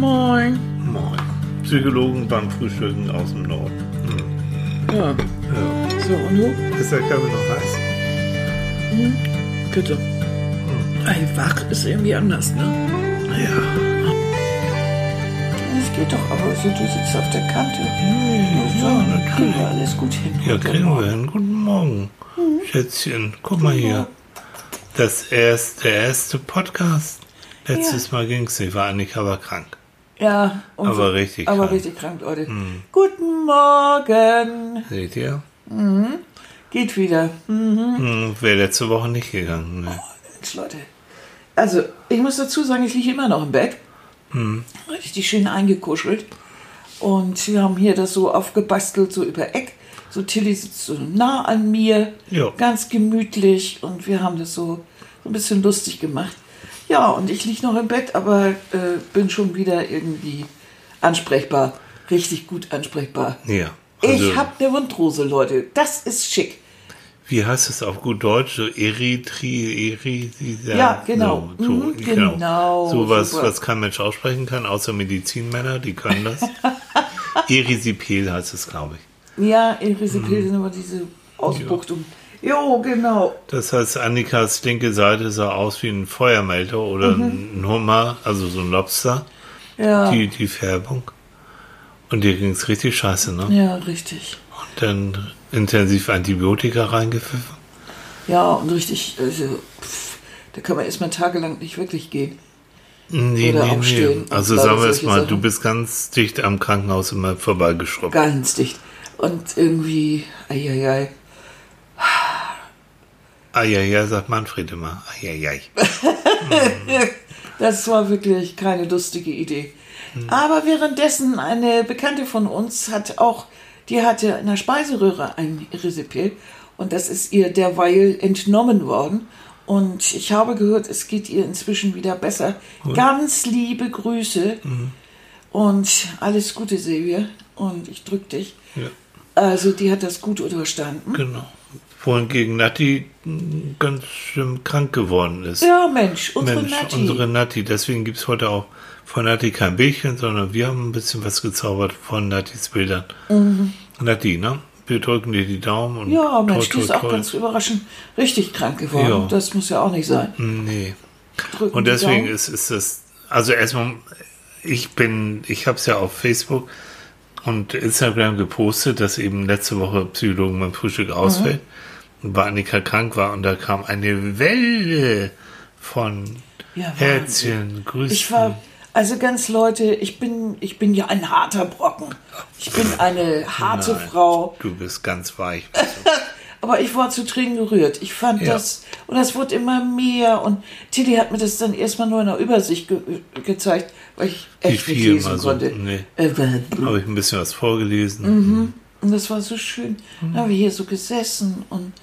Moin. Moin. Psychologen beim Frühstücken aus dem Norden. Hm. Ja. Ja. So, und du? Ist der Kaffee noch heiß? Bitte. Ey, wach ist irgendwie anders, ne? Ja. Das geht doch, aber so, du sitzt auf der Kante. Ja, natürlich. Kriegen wir alles gut hin. Ja, kriegen Morgen. wir hin. Guten Morgen, Schätzchen. Guck mal hier. Das erste, der erste Podcast. Letztes Mal ging es nicht, war Annika aber krank. Ja, Aber so- richtig Aber krank. Richtig krank, Leute. Guten Morgen. Seht ihr? Geht wieder. Hm, Hm, Wäre letzte Woche nicht gegangen. Ne? Mensch, Leute. Also, ich muss dazu sagen, ich liege immer noch im Bett. Hm. Richtig schön eingekuschelt. Und wir haben hier das so aufgebastelt, so über Eck. So Tilly sitzt so nah an mir, Ja. ganz gemütlich. Und wir haben das so, so ein bisschen lustig gemacht. Ja, und ich liege noch im Bett, aber äh, bin schon wieder irgendwie ansprechbar. Richtig gut ansprechbar. Ja. Also, ich habe eine Wundrose, Leute. Das ist schick. Wie heißt es auf gut Deutsch? So Eritri, Eri, Ja, genau. So, so, Mhm, genau, So was, super. was kein Mensch aussprechen kann, außer Medizinmänner, die können das. Erisipel heißt es, glaube ich. Ja, in Risipil Mhm. sind immer diese Ausbuchtung. Jo, genau. Das heißt, Annikas linke Seite sah aus wie ein Feuermelder oder Mhm. ein Hummer, also so ein Lobster, Ja, die, die Färbung. Und dir ging es richtig scheiße, ne? ja, richtig. Und dann intensiv Antibiotika reingepfiffen. Ja, und richtig, also, pff, da kann man erstmal tagelang nicht wirklich gehen. Nee, Oder nee, aufstehen nee. Also sagen wir es mal, Sachen. du bist ganz dicht am Krankenhaus immer vorbeigeschrubbt. Ganz dicht. Und irgendwie, eieiei. Eieiei, sagt Manfred immer. Eieiei. Das war wirklich keine lustige Idee. Aber währenddessen eine Bekannte von uns hat auch, die hatte in der Speiseröhre ein Risipil und das ist ihr derweil entnommen worden. Und ich habe gehört, es geht ihr inzwischen wieder besser. Ganz liebe Grüße und alles Gute, Silvia. Und ich drück dich. Ja, Also, die hat das gut überstanden. genau. Wohingegen Natti mm, ganz schön krank geworden ist. Ja, Mensch, unsere Mensch, Nati. unsere Natti. Deswegen gibt es heute auch von Natti kein Bildchen, sondern wir haben ein bisschen was gezaubert von Nattis Bildern. Natti, ne? Wir drücken dir die Daumen und Mhm. ja, Mensch, toi, ist toi, auch toi. ganz überraschend richtig krank geworden. Ja. Das muss ja auch nicht sein. Nee. Drücken Und deswegen ist, ist das, also erstmal, ich bin, ich habe es ja auf Facebook und Instagram gepostet, dass eben letzte Woche Psychologen beim Frühstück ausfällt und bei Annika krank war und da kam eine Welle von Ja. Herzchen, Grüßen. Ich war, also ganz Leute, ich bin, ich bin ja ein harter Brocken. Ich bin eine harte Nein, Frau. Du bist ganz weich. Aber ich war zu Tränen gerührt. Ich fand Ja. das, und das wurde immer mehr. Und Tilly hat mir das dann erstmal nur in der Übersicht ge gezeigt, weil ich echt nicht viel lesen mal so, konnte. nee. Äh, Habe ich ein bisschen was vorgelesen. Mhm. Und das war so schön. Dann haben wir hier so gesessen und,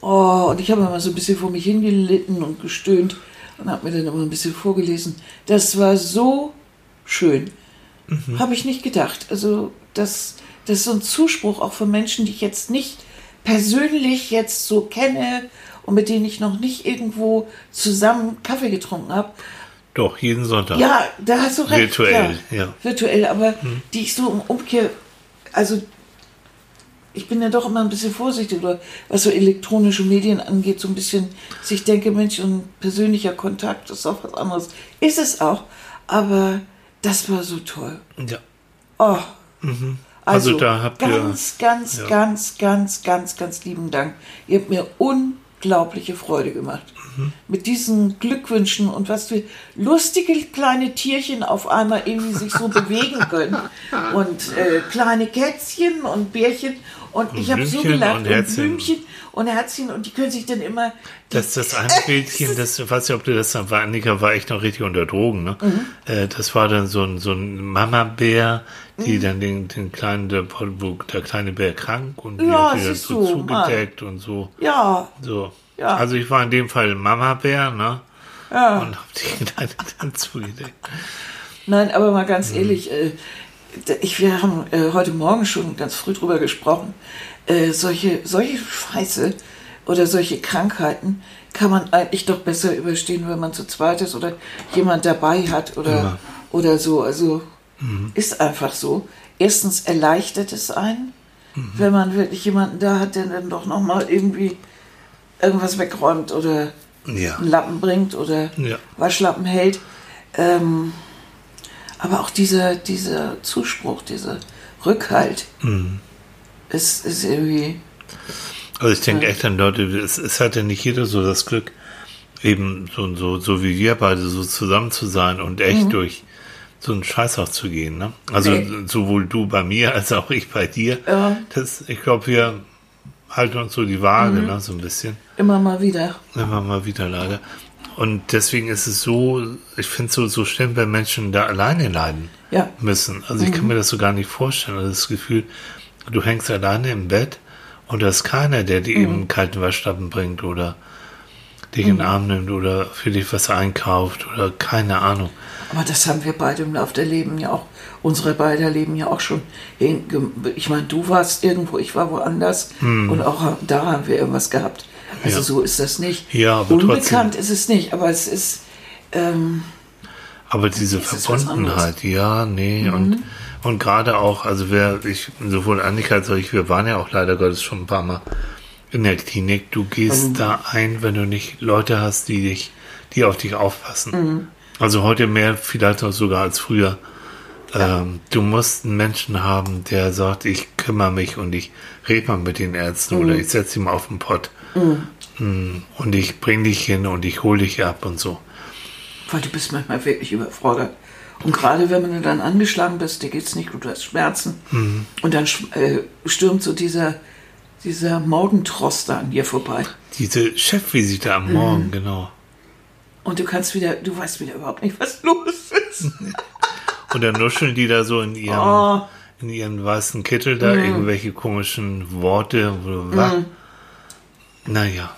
oh, und ich habe immer so ein bisschen vor mich hingelitten und gestöhnt und habe mir dann immer ein bisschen vorgelesen. Das war so schön. Habe ich nicht gedacht. Also, das, das ist so ein Zuspruch auch von Menschen, die ich jetzt nicht persönlich jetzt so kenne und mit denen ich noch nicht irgendwo zusammen Kaffee getrunken habe. Doch, jeden Sonntag. Ja, da hast du recht. Virtuell, klar. ja. Virtuell, aber die ich so im Umkehr, also ich bin ja doch immer ein bisschen vorsichtig, oder was so elektronische Medien angeht, so ein bisschen, dass ich denke, Mensch, ein persönlicher Kontakt ist auch was anderes. Ist es auch, aber das war so toll. ja. Oh. Also da habt ihr- ganz, ganz, ja. ganz, ganz, ganz, ganz lieben Dank. Ihr habt mir unglaubliche Freude gemacht. Mhm. Mit diesen Glückwünschen und was für lustige kleine Tierchen auf einmal irgendwie sich so bewegen können. Und äh, kleine Kätzchen und Bärchen. Und ich habe so gelacht. und Und, Herzchen. Blümchen und Herzchen. Und die können sich dann immer. Das, das eine Bildchen, das ich weiß nicht, ob du das dann war, Annika war echt noch richtig unter Drogen, ne? Mhm. Äh, das war dann so ein, so ein Mama-Bär, die Mhm. dann den, den kleinen, der, wo der kleine Bär krank und die Ja, hat die dann so zugedeckt und so. Ja, So. Ja. Also ich war in dem Fall Mama-Bär, ne? ja. Und hab die kleine dann zugedeckt. Nein, aber mal Mhm. ganz ehrlich, äh, ich, wir haben äh, heute Morgen schon ganz früh drüber gesprochen. Äh, solche, solche Scheiße oder solche Krankheiten kann man eigentlich doch besser überstehen, wenn man zu zweit ist oder jemand dabei hat oder oder so. Also ist einfach so. Erstens erleichtert es einen, wenn man wirklich jemanden da hat, der dann doch nochmal irgendwie irgendwas wegräumt oder Ja. einen Lappen bringt oder Ja. Waschlappen hält. Ähm, aber auch dieser, dieser Zuspruch, dieser Rückhalt ist, ist irgendwie. Also ich denke echt an Leute, es, es hat ja nicht jeder so das Glück, eben so, so, so wie wir beide so zusammen zu sein und echt durch so einen Scheiß auch zu gehen. Ne? Also Nee. sowohl du bei mir als auch ich bei dir. Ja. Das, ich glaube, wir halten uns so die Waage, ne, so ein bisschen. Immer mal wieder. Immer mal wieder leider. Und deswegen ist es so, ich finde es so, so schlimm, wenn Menschen da alleine leiden Ja. müssen. Also ich kann mir das so gar nicht vorstellen. Also das Gefühl, du hängst alleine im Bett und da ist keiner, der dir eben einen kalten Waschlappen bringt oder dich in den Arm nimmt oder für dich was einkauft oder keine Ahnung. Aber das haben wir beide im Laufe der Leben ja auch, unsere beider Leben ja auch schon. Ich meine, du warst irgendwo, ich war woanders und auch da haben wir irgendwas gehabt. Also. Ja. so ist das nicht. Ja, aber Unbekannt ist es nicht, aber es ist. Ähm, Aber diese Verbundenheit, ja, nee, und, und gerade auch, also wer, ich, sowohl Annika als auch ich, wir waren ja auch leider Gottes schon ein paar Mal in der Klinik. Du gehst da ein, wenn du nicht Leute hast, die dich, die auf dich aufpassen. Also heute mehr vielleicht noch sogar als früher. Ähm, du musst einen Menschen haben, der sagt, ich kümmere mich und ich rede mal mit den Ärzten oder ich setze ihn mal auf den Pott. Mm, Und ich bring dich hin und ich hole dich ab und so. weil du bist manchmal wirklich überfordert. Und gerade wenn du dann angeschlagen bist, dir geht's nicht gut, du hast Schmerzen. Mhm. Und dann äh, stürmt so dieser, dieser Morgentrost an dir vorbei. Diese Chefvisite am Morgen, genau. Und du kannst wieder, du weißt wieder überhaupt nicht, was los ist. Und dann nuscheln die da so in ihrem, Oh. in ihren weißen Kittel da irgendwelche komischen Worte. wo du- Was? Naja.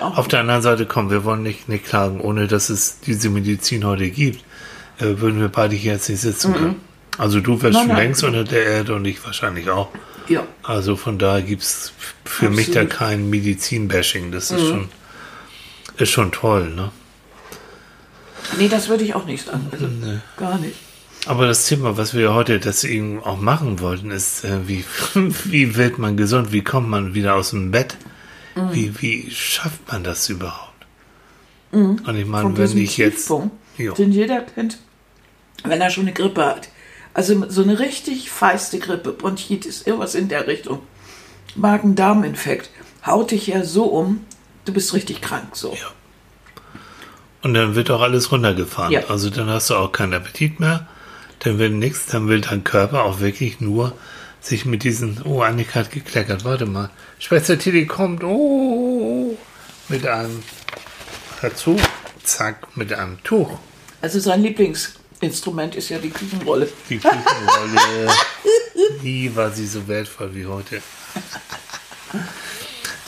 Auf der anderen Seite, komm, wir wollen nicht, nicht klagen, ohne dass es diese Medizin heute gibt, äh, würden wir beide hier jetzt nicht sitzen können. Also du wärst schon längst unter der Erde und ich wahrscheinlich auch. ja, Also von daher gibt's für mich da Absolut. kein Medizin-Bashing. Das ist schon, ist schon toll, ne? nee, das würde ich auch nicht sagen. Also, gar nicht. Aber das Thema, was wir heute deswegen auch machen wollten, ist, äh, wie, wie wird man gesund? Wie kommt man wieder aus dem Bett? Mhm. Wie, wie schafft man das überhaupt? Und ich meine, wenn ich jetzt. Jo. den jeder kennt, wenn er schon eine Grippe hat. Also so eine richtig feiste Grippe, Bronchitis, irgendwas in der Richtung. Magen-Darm-Infekt. Haut dich ja so um, du bist richtig krank so. Ja. Und dann wird auch alles runtergefahren. Ja. Also dann hast du auch keinen Appetit mehr. Dann will nichts, dann will dein Körper auch wirklich nur sich mit diesen, oh, Annika hat gekleckert, warte mal. Schwester Tilly kommt, oh, mit einem, dazu, zack, mit einem Tuch. Also sein Lieblingsinstrument ist ja die Küchenrolle. Die Küchenrolle. Nie war sie so wertvoll wie heute.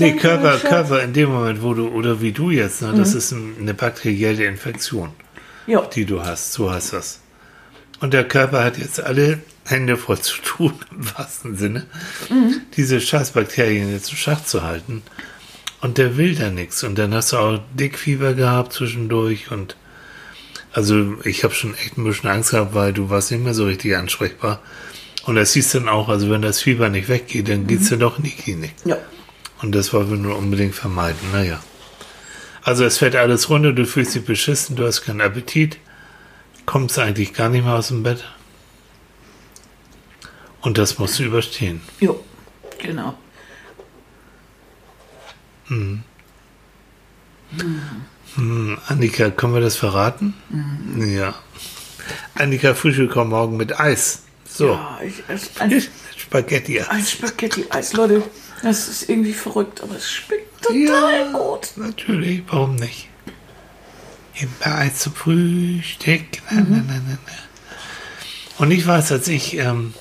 Nee, Körper. Körper in dem Moment, wo du, oder wie du jetzt, ne, das ist ein- eine bakterielle Infektion, Ja, die du hast, so heißt das. Und der Körper hat jetzt alle Hände voll zu tun, im wahrsten Sinne, diese Scheißbakterien jetzt im Schach zu halten. Und der will da nichts. Und dann hast du auch Dickfieber gehabt zwischendurch und also ich habe schon echt ein bisschen Angst gehabt, weil du warst nicht mehr so richtig ansprechbar. Und das hieß dann auch, also wenn das Fieber nicht weggeht, dann geht's ja doch in die Klinik. ja. Und das wollen wir nur unbedingt vermeiden. Naja. Also es fällt alles runter, du fühlst dich beschissen, du hast keinen Appetit, kommst eigentlich gar nicht mehr aus dem Bett. Und das musst du überstehen. Jo, genau. Hm, Annika, können wir das verraten? Ja. Annika Frühstück kommt morgen mit Eis. So. Ja, ich, es, ein, Spaghetti. ein Spaghetti-Eis, Leute. Das ist irgendwie verrückt, aber es schmeckt total Ja, gut. natürlich, warum nicht? Immer Eis zum Frühstück. Na, na, na, na. Und ich weiß, als ich ähm,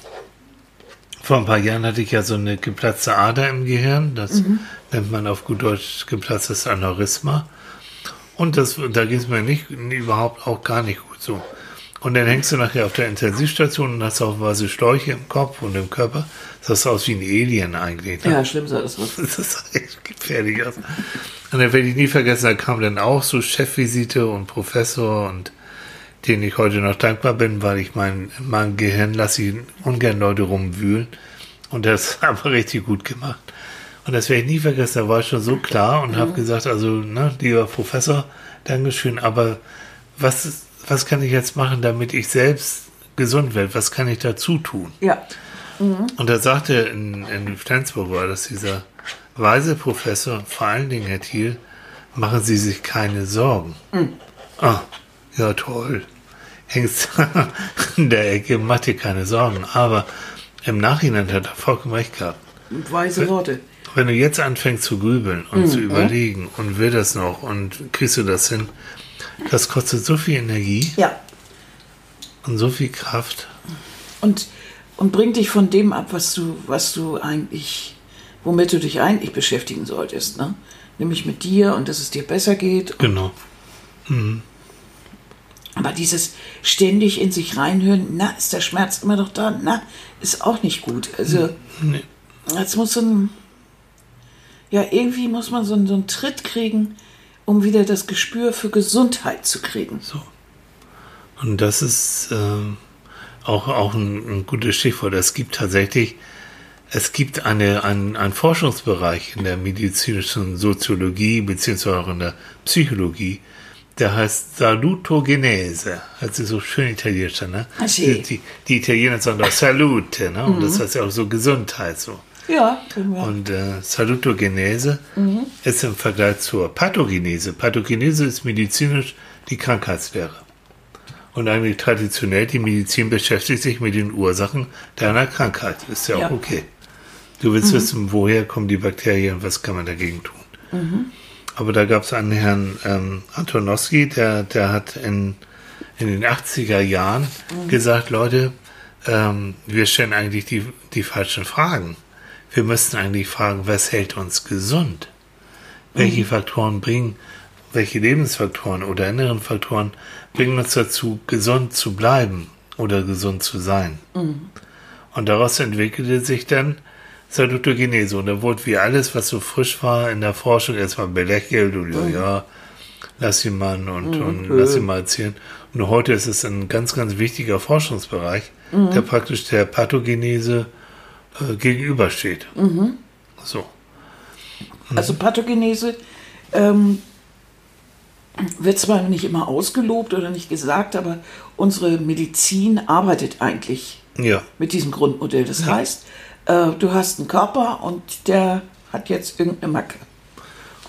vor ein paar Jahren hatte ich ja so eine geplatzte Ader im Gehirn. Das nennt man auf gut Deutsch geplatztes Aneurysma. Und das, da ging es mir nicht, überhaupt auch gar nicht gut so. Und dann hängst du nachher auf der Intensivstation und hast auch weiße Schläuche im Kopf und im Körper. Das sah aus wie ein Alien eigentlich. Ne? Ja, schlimm sah das aus. Das ist echt gefährlich aus. Und dann werde ich nie vergessen, da kam dann auch so Chefvisite und Professor und den ich heute noch dankbar bin, weil ich mein, mein Gehirn lasse ich ungern Leute rumwühlen. Und das haben wir richtig gut gemacht. Und das werde ich nie vergessen, da war ich schon so klar und mhm. habe gesagt, also, ne, lieber Professor, Dankeschön, aber was, was kann ich jetzt machen, damit ich selbst gesund werde? Was kann ich dazu tun? Ja. Mhm. Und da sagte in, in Flensburg war das dieser weise Professor, vor allen Dingen Herr Thiel, machen Sie sich keine Sorgen. Mhm. Ah, ja toll. Hängst in der Ecke, mach dir keine Sorgen. Aber im Nachhinein hat er vollkommen recht gehabt. Weise Worte. Wenn du jetzt anfängst zu grübeln und mhm. zu überlegen und will das noch und kriegst du das hin, das kostet so viel Energie. Ja. Und so viel Kraft. Und, und bringt dich von dem ab, was du, was du eigentlich, womit du dich eigentlich beschäftigen solltest, ne? Nämlich mit dir und dass es dir besser geht. Genau. Mhm. Aber dieses ständig in sich reinhören, na, ist der Schmerz immer noch da? Na, ist auch nicht gut. Also, nee. jetzt muss so ein, ja, irgendwie muss man so einen, so einen Tritt kriegen, um wieder das Gespür für Gesundheit zu kriegen. So. Und das ist äh, auch, auch ein, ein gutes Stichwort. Es gibt tatsächlich, es gibt eine, ein, einen Forschungsbereich in der medizinischen Soziologie beziehungsweise auch in der Psychologie, der heißt Salutogenese. Hört sich so schön italienisch an, ne? Die, die, die, Italiener sagen doch Salute, ne? Und mhm. das heißt ja auch so Gesundheit so. Ja, genau. Und äh, Salutogenese mhm. ist im Vergleich zur Pathogenese. Pathogenese ist medizinisch die Krankheitslehre. Und eigentlich traditionell, die Medizin beschäftigt sich mit den Ursachen deiner Krankheit. Ist ja, ja. auch okay. Du willst mhm. wissen, woher kommen die Bakterien, und was kann man dagegen tun. Mhm. Aber da gab es einen Herrn ähm, Antonowski, der, der hat in, in den 80er Jahren mhm. gesagt, Leute, ähm, wir stellen eigentlich die, die falschen Fragen. Wir müssten eigentlich fragen, was hält uns gesund? Welche mhm. Faktoren bringen, welche Lebensfaktoren oder inneren Faktoren bringen uns dazu, gesund zu bleiben oder gesund zu sein? Mhm. Und daraus entwickelte sich dann Salutogenese. Und da wurde wie alles, was so frisch war in der Forschung, erstmal belächelt und ja, mhm. ja, lass ihn mal und, mhm. und lass ihn mal erzählen. Und heute ist es ein ganz, ganz wichtiger Forschungsbereich, mhm. der praktisch der Pathogenese äh, gegenübersteht. Mhm. So. Mhm. Also Pathogenese ähm, wird zwar nicht immer ausgelobt oder nicht gesagt, aber unsere Medizin arbeitet eigentlich ja. mit diesem Grundmodell. Das ja. heißt, äh, du hast einen Körper und der hat jetzt irgendeine Macke.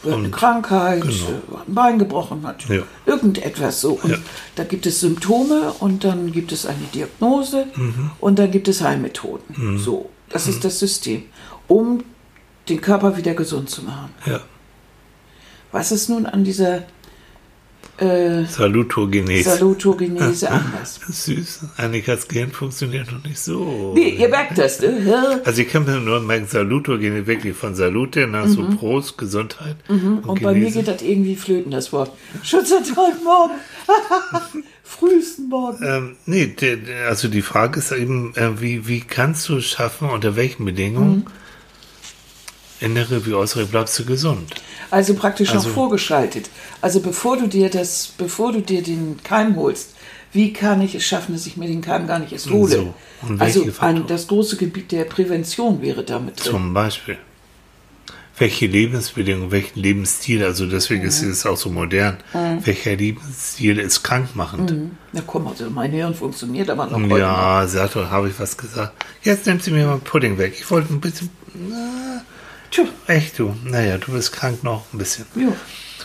Oder eine Krankheit, genau. Äh, ein Bein gebrochen hat, ja. irgendetwas so. Und ja. da gibt es Symptome und dann gibt es eine Diagnose mhm. und dann gibt es Heilmethoden. Mhm. So. Das mhm. ist das System, um den Körper wieder gesund zu machen. Ja. Was ist nun an dieser äh, Salutogenese. Salutogenese anders. Süß. Annikas Gehirn funktioniert noch nicht so. Nee, ihr merkt das, ne? Also ich kann mir nur merken, Salutogenese wirklich von Salute nach mhm. so Prost, Gesundheit. Mhm. Und, und bei mir geht das irgendwie flöten, das Wort. Schutzertag morgen. Frühesten Morgen. Ähm, nee, also die Frage ist eben, äh, wie, wie kannst du es schaffen, unter welchen Bedingungen, mhm. Innere wie äußere, bleibst du gesund? Also praktisch also, noch vorgeschaltet. Also bevor du dir das, bevor du dir den Keim holst, wie kann ich es schaffen, dass ich mir den Keim gar nicht erst hole? So. also ein, das große Gebiet der Prävention wäre damit drin. Zum Beispiel. Welche Lebensbedingungen, welchen Lebensstil, also deswegen mhm. ist es auch so modern, mhm. welcher Lebensstil ist krankmachend? Mhm. Na komm, also mein Hirn funktioniert aber noch Ja, Sato, habe ich was gesagt. Jetzt nimmt sie mir mal Pudding weg. Ich wollte ein bisschen... Na, Tja. Echt du? Naja, du bist krank noch ein bisschen. Jo.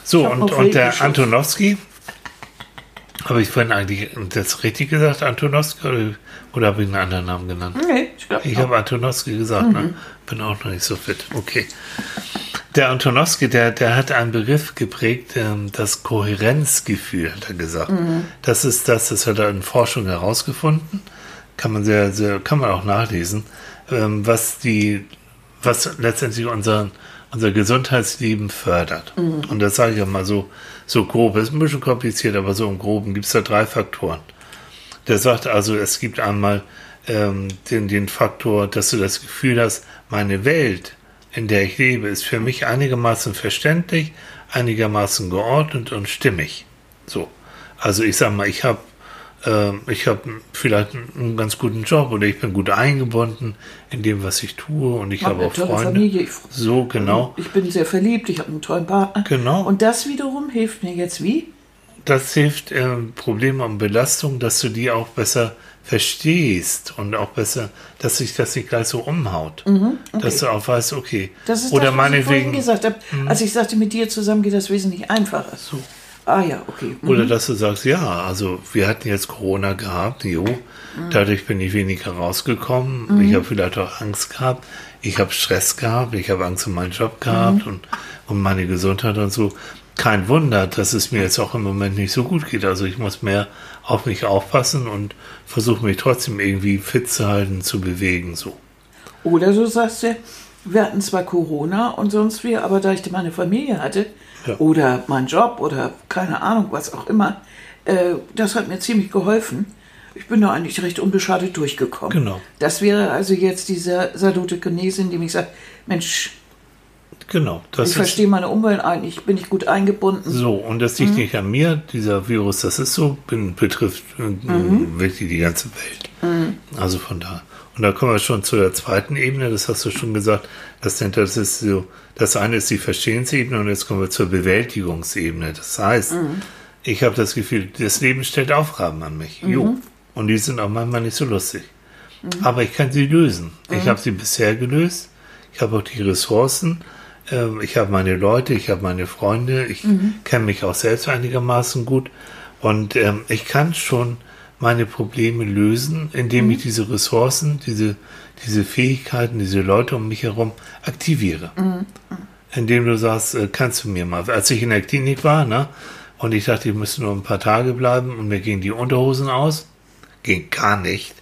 So, und, und der Antonowski, habe ich vorhin eigentlich das richtig gesagt, Antonowski, oder, oder habe ich einen anderen Namen genannt? Nee, ich glaube Ich habe Antonowski gesagt, ne? mhm. ne? Bin auch noch nicht so fit. Okay. Der Antonowski, der, der hat einen Begriff geprägt, ähm, das Kohärenzgefühl, hat er gesagt. Mhm. Das ist das, das hat er in Forschung herausgefunden. Kann man sehr, sehr, kann man auch nachlesen, ähm, was die was letztendlich unser, unser Gesundheitsleben fördert. Mhm. Und das sage ich ja mal so, so grob. Ist ein bisschen kompliziert, aber so im Groben gibt es da drei Faktoren. Der sagt also, es gibt einmal ähm, den, den Faktor, dass du das Gefühl hast, meine Welt, in der ich lebe, ist für mich einigermaßen verständlich, einigermaßen geordnet und stimmig. So. Also ich sage mal, ich habe ich habe vielleicht einen ganz guten Job oder ich bin gut eingebunden in dem, was ich tue und ich Hab habe auch Freunde. Familie. Ich- So, genau. Ich bin sehr verliebt, ich habe einen tollen Partner. Genau. Und das wiederum hilft mir jetzt wie? Das hilft ähm, Probleme und Belastung, dass du die auch besser verstehst und auch besser, dass sich das nicht gleich so umhaut. Dass du auch weißt, okay. Mhm, Das ist oder das, was ich vorhin Mhm. gesagt habe. Als ich sagte, mit dir zusammen geht das wesentlich einfacher. So. Ah ja, okay. Mhm. Oder dass du sagst, ja, also wir hatten jetzt Corona gehabt, jo, dadurch bin ich weniger rausgekommen. Ich habe vielleicht auch Angst gehabt, ich habe Stress gehabt, ich habe Angst um meinen Job gehabt und um meine Gesundheit und so. Kein Wunder, dass es mir jetzt auch im Moment nicht so gut geht. Also ich muss mehr auf mich aufpassen und versuche mich trotzdem irgendwie fit zu halten, zu bewegen, so. Oder so sagst du, wir hatten zwar Corona und sonst wie, aber da ich meine Familie hatte Ja. oder meinen Job oder keine Ahnung, was auch immer, äh, das hat mir ziemlich geholfen. Ich bin da eigentlich recht unbeschadet durchgekommen. Genau. Das wäre also jetzt dieser Salutogenese, in dem ich sage, Mensch, Genau. Das ich verstehe meine Umwelt eigentlich, bin ich gut eingebunden. So, und das liegt nicht an mir, dieser Virus, das ist so, bin, betrifft äh, wirklich die ganze Welt. Also von da. Und da kommen wir schon zu der zweiten Ebene, das hast du schon gesagt, das, das ist so, das eine ist die Verstehensebene und jetzt kommen wir zur Bewältigungsebene. Das heißt, ich habe das Gefühl, das Leben stellt Aufgaben an mich. Jo. Und die sind auch manchmal nicht so lustig. Aber ich kann sie lösen. Ich habe sie bisher gelöst. Ich habe auch die Ressourcen. Ähm, Ich habe meine Leute, ich habe meine Freunde. Ich kenne mich auch selbst einigermaßen gut. Und ähm, ich kann schon meine Probleme lösen, indem ich diese Ressourcen, diese, diese Fähigkeiten, diese Leute um mich herum aktiviere. Indem du sagst, äh, kannst du mir mal, als ich in der Klinik war, ne, und ich dachte, ich müsste nur ein paar Tage bleiben und mir gingen die Unterhosen aus, ging gar nicht,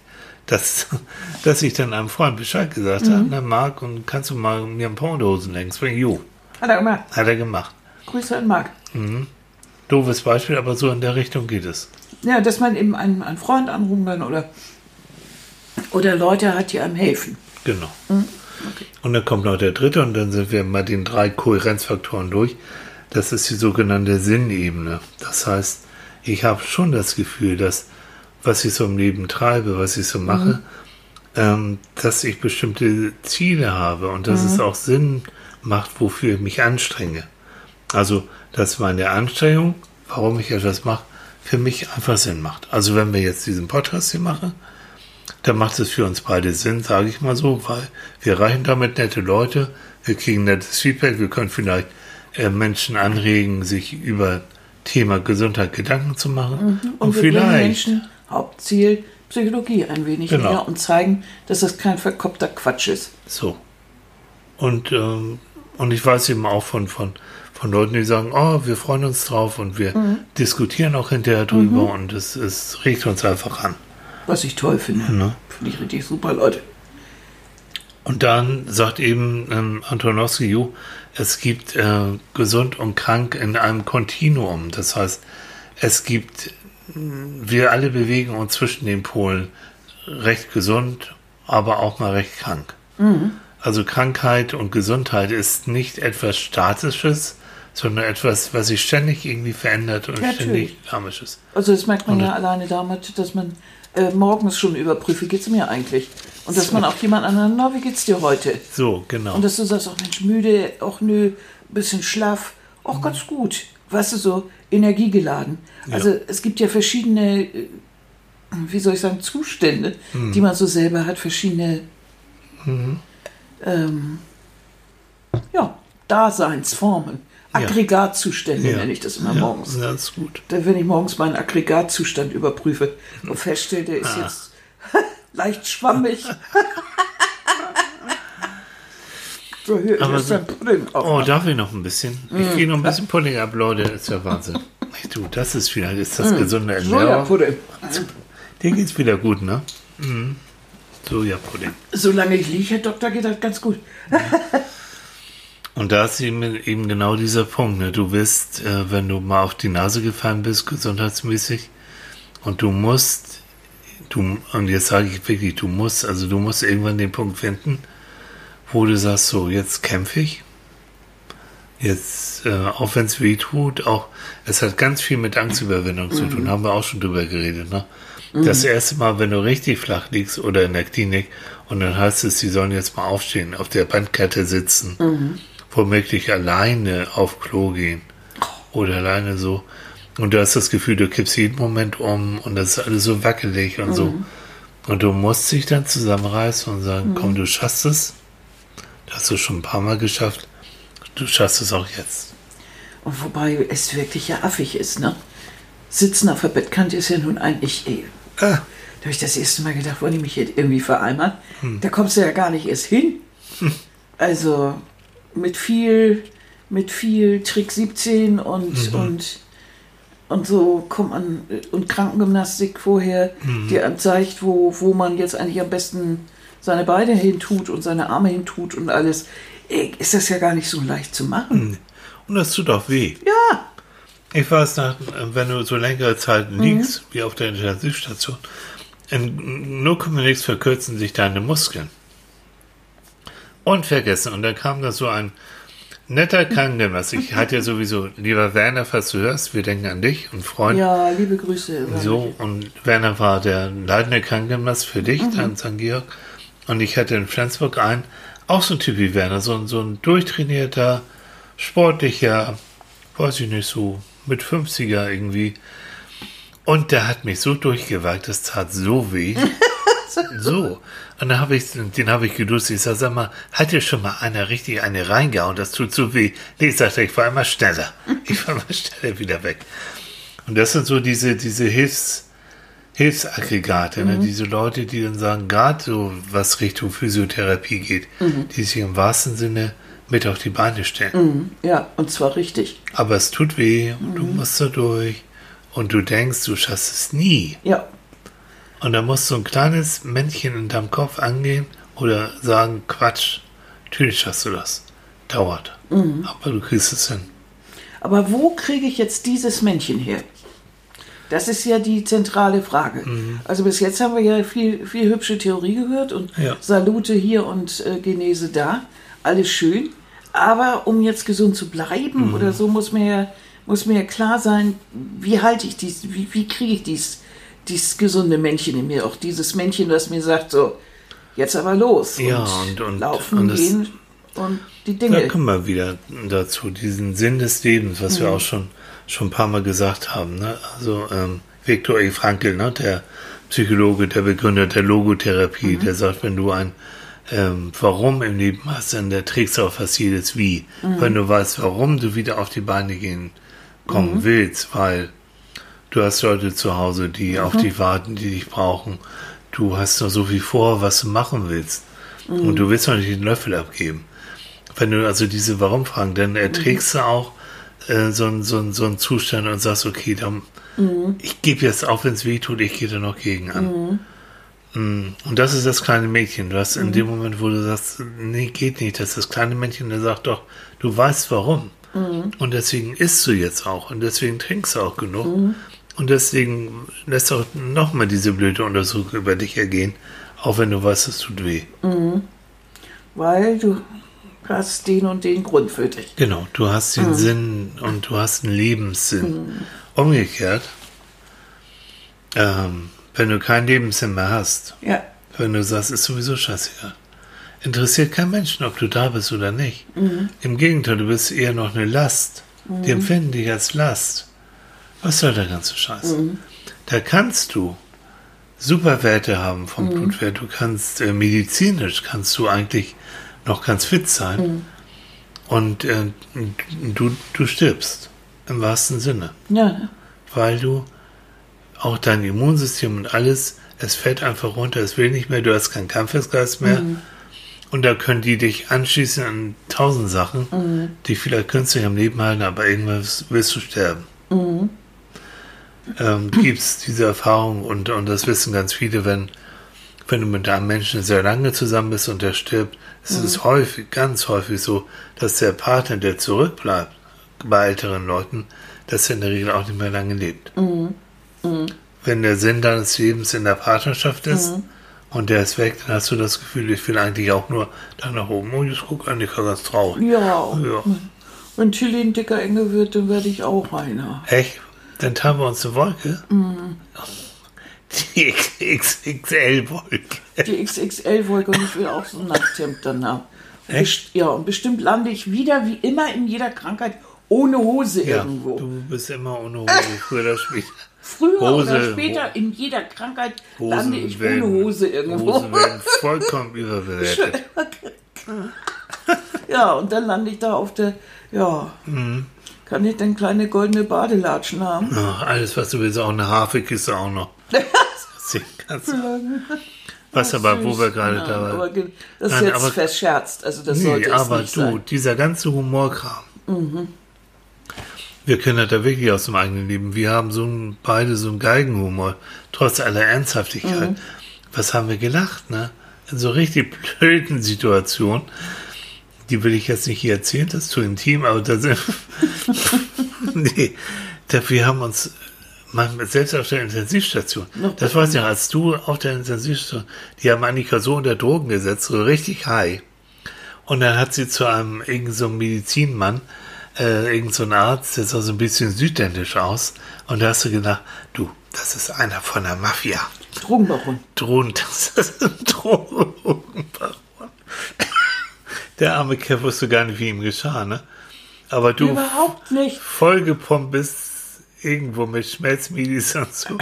dass, dass ich dann einem Freund Bescheid gesagt habe, na Marc, und kannst du mal mir ein paar Unterhosen lenken? Ich, Jo, Hat er gemacht. hat er gemacht. Grüße an Marc. Doofes Beispiel, aber so in der Richtung geht es. Ja, dass man eben einen, einen Freund anrufen kann oder, oder Leute hat, die einem helfen. Genau. Und dann kommt noch der dritte und dann sind wir mal den drei Kohärenzfaktoren durch. Das ist die sogenannte Sinnebene. Das heißt, ich habe schon das Gefühl, dass was ich so im Leben treibe, was ich so mache, ähm, dass ich bestimmte Ziele habe und dass es auch Sinn macht, wofür ich mich anstrenge. Also, dass meine Anstrengung, warum ich etwas mache, für mich einfach Sinn macht. Also, wenn wir jetzt diesen Podcast hier machen, dann macht es für uns beide Sinn, sage ich mal so, weil wir erreichen damit nette Leute, wir kriegen nettes Feedback, wir können vielleicht äh, Menschen anregen, sich über Thema Gesundheit Gedanken zu machen. Mhm. Und, Und, vielleicht, Menschen Hauptziel Psychologie ein wenig Genau. näher und zeigen, dass das kein verkopfter Quatsch ist. so. Und, ähm, und ich weiß eben auch von, von, von Leuten, die sagen, oh, wir freuen uns drauf und wir Mhm. diskutieren auch hinterher drüber und es, es regt uns einfach an. Was ich toll finde. Ne? Finde ich richtig super, Leute. Und dann sagt eben ähm, Antonowski, jo, es gibt äh, gesund und krank in einem Kontinuum. Das heißt, es gibt, wir alle bewegen uns zwischen den Polen recht gesund, aber auch mal recht krank. Also Krankheit und Gesundheit ist nicht etwas Statisches, sondern etwas, was sich ständig irgendwie verändert und Ja, ständig dynamisch ist. Also das merkt man ja alleine damit, dass man äh, morgens schon überprüft, wie geht's mir eigentlich? Und dass man auch jemand anderen, na, wie geht's dir heute? So, genau. Und dass du sagst, ach Mensch, müde, auch nö, bisschen schlaff, auch ganz gut. Weißt du, so energiegeladen. Also es gibt ja verschiedene, äh, wie soll ich sagen, Zustände, Hm. die man so selber hat, verschiedene Mhm. ähm, ja, Daseinsformen. Aggregatzustände Ja. nenne ich das immer ja, morgens. Das ist gut. Da, wenn ich morgens meinen Aggregatzustand überprüfe und feststelle, der ist Ah. jetzt leicht schwammig. so, hier Aber ist so- ein Pudding. Oh, darf ich noch ein bisschen? Ich Mm. gehe noch ein bisschen Pudding ab, Leute. Ist ja Wahnsinn. Du, das ist wieder, ist Mm. das gesunde Ernährung? Sojapudding. Dir geht's wieder gut, ne? Mhm. Sojapudding. Solange ich liege, Herr Doktor, geht das ganz gut. Und da ist eben, eben genau dieser Punkt. Ne? Du wirst, äh, wenn du mal auf die Nase gefallen bist, gesundheitsmäßig, und du musst, du, und jetzt sage ich wirklich, du musst, also du musst irgendwann den Punkt finden, wo du sagst, so, jetzt kämpfe ich. Jetzt, äh, auch wenn es weh tut, auch, es hat ganz viel mit Angstüberwindung zu tun, haben wir auch schon drüber geredet, ne? Das erste Mal, wenn du richtig flach liegst oder in der Klinik und dann heißt es, sie sollen jetzt mal aufstehen, auf der Bandkette sitzen, womöglich alleine auf Klo gehen oder alleine so. Und du hast das Gefühl, du kippst jeden Moment um und das ist alles so wackelig und so. Und du musst dich dann zusammenreißen und sagen, komm, du schaffst es. Das hast du schon ein paar Mal geschafft. Du schaffst es auch jetzt. Und wobei es wirklich ja affig ist, ne? Sitzen auf der Bettkante ist ja nun eigentlich eh. Ah, Da habe ich das erste Mal gedacht, wollen die mich jetzt irgendwie vereinbaren? Da kommst du ja gar nicht erst hin. Also mit viel, mit viel Trick 17 und, und, und so kommt man und Krankengymnastik vorher, die einem zeigt, wo, wo man jetzt eigentlich am besten seine Beine hin tut und seine Arme hin tut und alles. Ist das ja gar nicht so leicht zu machen. und das tut auch weh. Ja, Ich weiß, nach, wenn du so längere Zeit liegst, wie auf der Intensivstation, in 0, nichts verkürzen sich deine Muskeln. Und vergessen. Und dann kam da so ein netter Krankenhaus. Ich hatte ja sowieso, lieber Werner, falls du hörst, wir denken an dich und Freund. ja, liebe Grüße. So, und Werner war der leitende Krankenhaus für dich, Mhm. da in St. Georg. Und ich hatte in Flensburg einen, auch so ein Typ wie Werner, so, ein- so ein durchtrainierter, sportlicher, weiß ich nicht, so mit 50er irgendwie. Und der hat mich so durchgewagt, das tat so weh. so. Und dann habe ich, den habe ich gedusst. Ich sage, sag mal, hat dir schon mal einer richtig eine reingehauen? Das tut so weh. Nee, ich sagte, ich war immer schneller. Ich war immer schneller wieder weg. Und das sind so diese, diese Hilfs, Hilfsaggregate, ne? diese Leute, die dann sagen, gerade so was Richtung Physiotherapie geht, die sich im wahrsten Sinne mit auf die Beine stellen. Ja, und zwar richtig. Aber es tut weh und du musst da durch und du denkst, du schaffst es nie. Ja, Und dann muss so ein kleines Männchen in deinem Kopf angehen oder sagen, Quatsch, natürlich schaffst du das. Dauert. Aber du kriegst es hin. Aber wo kriege ich jetzt dieses Männchen her? Das ist ja die zentrale Frage. Also bis jetzt haben wir ja viel, viel hübsche Theorie gehört und Ja. Salute hier und äh, Genese da. Alles schön. Aber um jetzt gesund zu bleiben oder so, muss mir, muss mir klar sein, wie halte ich dies, wie, wie kriege ich dies, dieses gesunde Männchen in mir, auch dieses Männchen, das mir sagt, so, jetzt aber los. Ja, und- und- laufen, und das- gehen und die Da Dinge. kommen wir wieder dazu, diesen Sinn des Lebens, was wir auch schon, schon ein paar Mal gesagt haben. Ne? Also ähm, Viktor E. Frankl, ne? der Psychologe, der Begründer der Logotherapie, der sagt, wenn du ein ähm, Warum im Leben hast, dann der trägst du auch fast jedes Wie. Wenn du weißt, warum du wieder auf die Beine gehen kommen willst, weil du hast Leute zu Hause, die auf dich warten, die dich brauchen. Du hast noch so viel vor, was du machen willst. Und du willst noch nicht den Löffel abgeben. Wenn du also diese Warum-Fragen, dann erträgst du auch äh, so, einen- so, einen- so einen Zustand und sagst, okay, dann, ich gebe jetzt, auch wenn es weh tut, ich gehe da noch gegen an. Mm, Und das ist das kleine Mädchen. Du hast in dem Moment, wo du sagst, nee, geht nicht, das ist das kleine Mädchen, der sagt doch, du weißt warum. Und deswegen isst du jetzt auch und deswegen trinkst du auch genug. Und deswegen lässt du auch nochmal diese blöde Untersuchung über dich ergehen, auch wenn du weißt, es tut weh. Weil du hast den und den Grund für dich. Genau, du hast den Sinn und du hast einen Lebenssinn. Umgekehrt, ähm, wenn du keinen Lebenssinn mehr hast, Ja, wenn du sagst, ist sowieso scheißegal, interessiert kein Menschen, ob du da bist oder nicht. Im Gegenteil, du bist eher noch eine Last. Die empfinden dich als Last. Was soll der ganze Scheiß? Da kannst du super Werte haben vom Blutwert. Du kannst äh, medizinisch kannst du eigentlich noch ganz fit sein. Und äh, du, du stirbst im wahrsten Sinne, ja, weil du auch dein Immunsystem und alles, es fällt einfach runter, es will nicht mehr, du hast keinen Kampfesgeist mehr. Und da können die dich anschließen an tausend Sachen, die vielleicht künstlich am Leben halten, aber irgendwann wirst du sterben. Ähm, Gibt es diese Erfahrung und, und das wissen ganz viele, wenn, wenn du mit einem Menschen sehr lange zusammen bist und der stirbt, ist es häufig, ganz häufig so, dass der Partner, der zurückbleibt, bei älteren Leuten, dass er in der Regel auch nicht mehr lange lebt. Wenn der Sinn deines Lebens in der Partnerschaft ist und der ist weg, dann hast du das Gefühl, ich will eigentlich auch nur da nach oben. Und jetzt guck Annika ganz traurig. ja. Ja. Wenn Tilly ein dicker Engel wird, dann werde ich auch einer. Echt? Dann teilen wir uns eine Wolke. Die XXL-Wolke. Die XXL-Wolke und ich will auch so ein Nachthemd dann haben. Echt? Ja, und bestimmt lande ich wieder wie immer in jeder Krankheit ohne Hose Ja, irgendwo. du bist immer ohne Hose, früher oder später. Früher Hose, oder später Ho- in jeder Krankheit Hosen lande ich werden- ohne Hose irgendwo. Hosen werden vollkommen überbewertet. Ja, und dann lande ich da auf der, ja, Mhm. Kann ich dann kleine goldene Badelatschen haben? Ach, alles, was du willst, auch eine Hafekiste auch noch. Kannst. Was aber, wo wir gerade Nein, da aber waren. ge- das ist Nein, jetzt aber- verscherzt, also das Nee, sollte aber nicht du, sein. dieser ganze Humorkram. Mhm. Wir können das da wirklich aus dem eigenen Leben. Wir haben so ein, beide so einen Geigenhumor, trotz aller Ernsthaftigkeit. Mhm. Was haben wir gelacht, ne? In so richtig blöden Situationen. Die will ich jetzt nicht hier erzählen, das ist zu intim, aber da sind. nee, wir haben uns selbst auf der Intensivstation. Das weiß ich noch, als du auf der Intensivstation, die haben Annika so unter Drogen gesetzt, so richtig high. Und dann hat sie zu einem irgendein so einem Medizinmann, äh, irgendein so Arzt, der sah so ein bisschen südländisch aus. Und da hast du gedacht, du, das ist einer von der Mafia. Drogenbaron. Drogen, das ist ein Drogenbaron. Der arme Kerl wusste gar nicht, wie ihm geschah, ne? Aber du Überhaupt nicht. vollgepumpt bist irgendwo mit Schmelzmedis und so.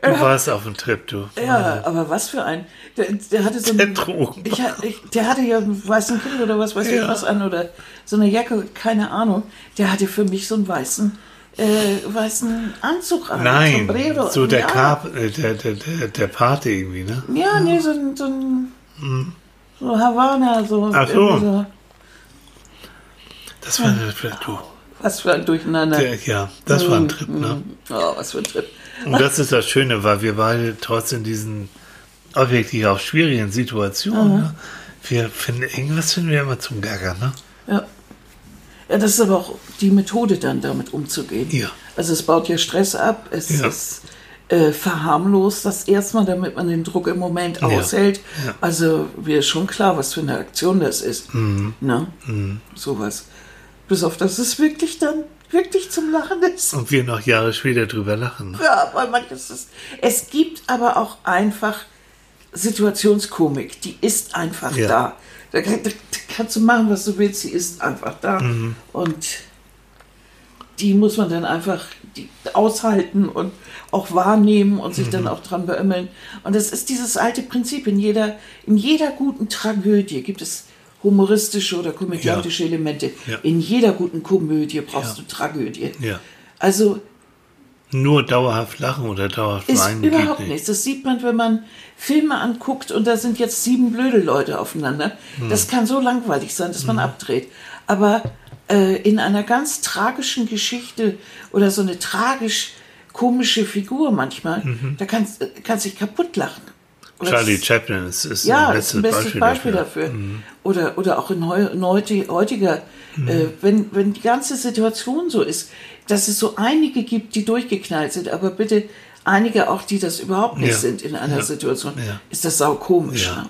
Du warst auf dem Trip, du. Ja, aber was für ein. Der, der hatte so Der einen. Drogen. Ich, ich, der hatte ja einen weißen Kittel oder was weiß ich Ja. was an oder so eine Jacke, keine Ahnung. Der hatte für mich so einen weißen, äh, weißen Anzug an. Nein, Sombrero. so der ja. Kap, äh, der, der, der, der Pate irgendwie, ne? Ja, nee, so ein, so ein so Havanna, so, Ach so. irgendwie Das war du. Was für ein Durcheinander. Der, ja, das war ein Trip, ne? Oh, was für ein Trip. Und das ist das Schöne, weil wir beide trotzdem diesen objektiv auch schwierigen Situationen, ne? wir finden, irgendwas finden wir immer zum Gaga, ne? Ja. Ja, das ist aber auch die Methode, dann damit umzugehen. Ja. Also es baut ja Stress ab, es Ja. ist äh, verharmlost das erstmal, damit man den Druck im Moment aushält. Ja. Also mir ist schon klar, was für eine Aktion das ist. Mhm. Ne? Sowas. Bis auf, dass es wirklich dann wirklich zum Lachen ist. Und wir noch Jahre später drüber lachen. Ne? Ja, weil manches ist. Es gibt aber auch einfach Situationskomik, die ist einfach Ja. da. Da, kann- da kannst du machen, was du willst, sie ist einfach da. Mhm. Und die muss man dann einfach aushalten und auch wahrnehmen und sich Mhm. dann auch dran beömmeln. Und das ist dieses alte Prinzip. In jeder, in jeder guten Tragödie gibt es humoristische oder komödiantische Elemente. Ja. In jeder guten Komödie brauchst Ja. du Tragödie. Ja. Also Nur dauerhaft lachen oder dauerhaft ist weinen überhaupt geht nichts. Das sieht man, wenn man Filme anguckt und da sind jetzt sieben blöde Leute aufeinander. Hm. Das kann so langweilig sein, dass man abdreht. Aber äh, in einer ganz tragischen Geschichte oder so eine tragisch komische Figur manchmal, da kannst du kannst dich kaputt lachen. Oder Mhm. Charlie das- Chaplin ist, ist ja, ein das ist bestes ein bestes Beispiel, Beispiel, dafür. dafür. Oder, oder auch in heu, in heuti- heutiger, Mhm. äh, wenn, wenn die ganze Situation so ist, dass es so einige gibt, die durchgeknallt sind, aber bitte einige auch, die das überhaupt nicht Ja. sind in einer Ja. Situation, Ja. ist das sau komisch. Ne?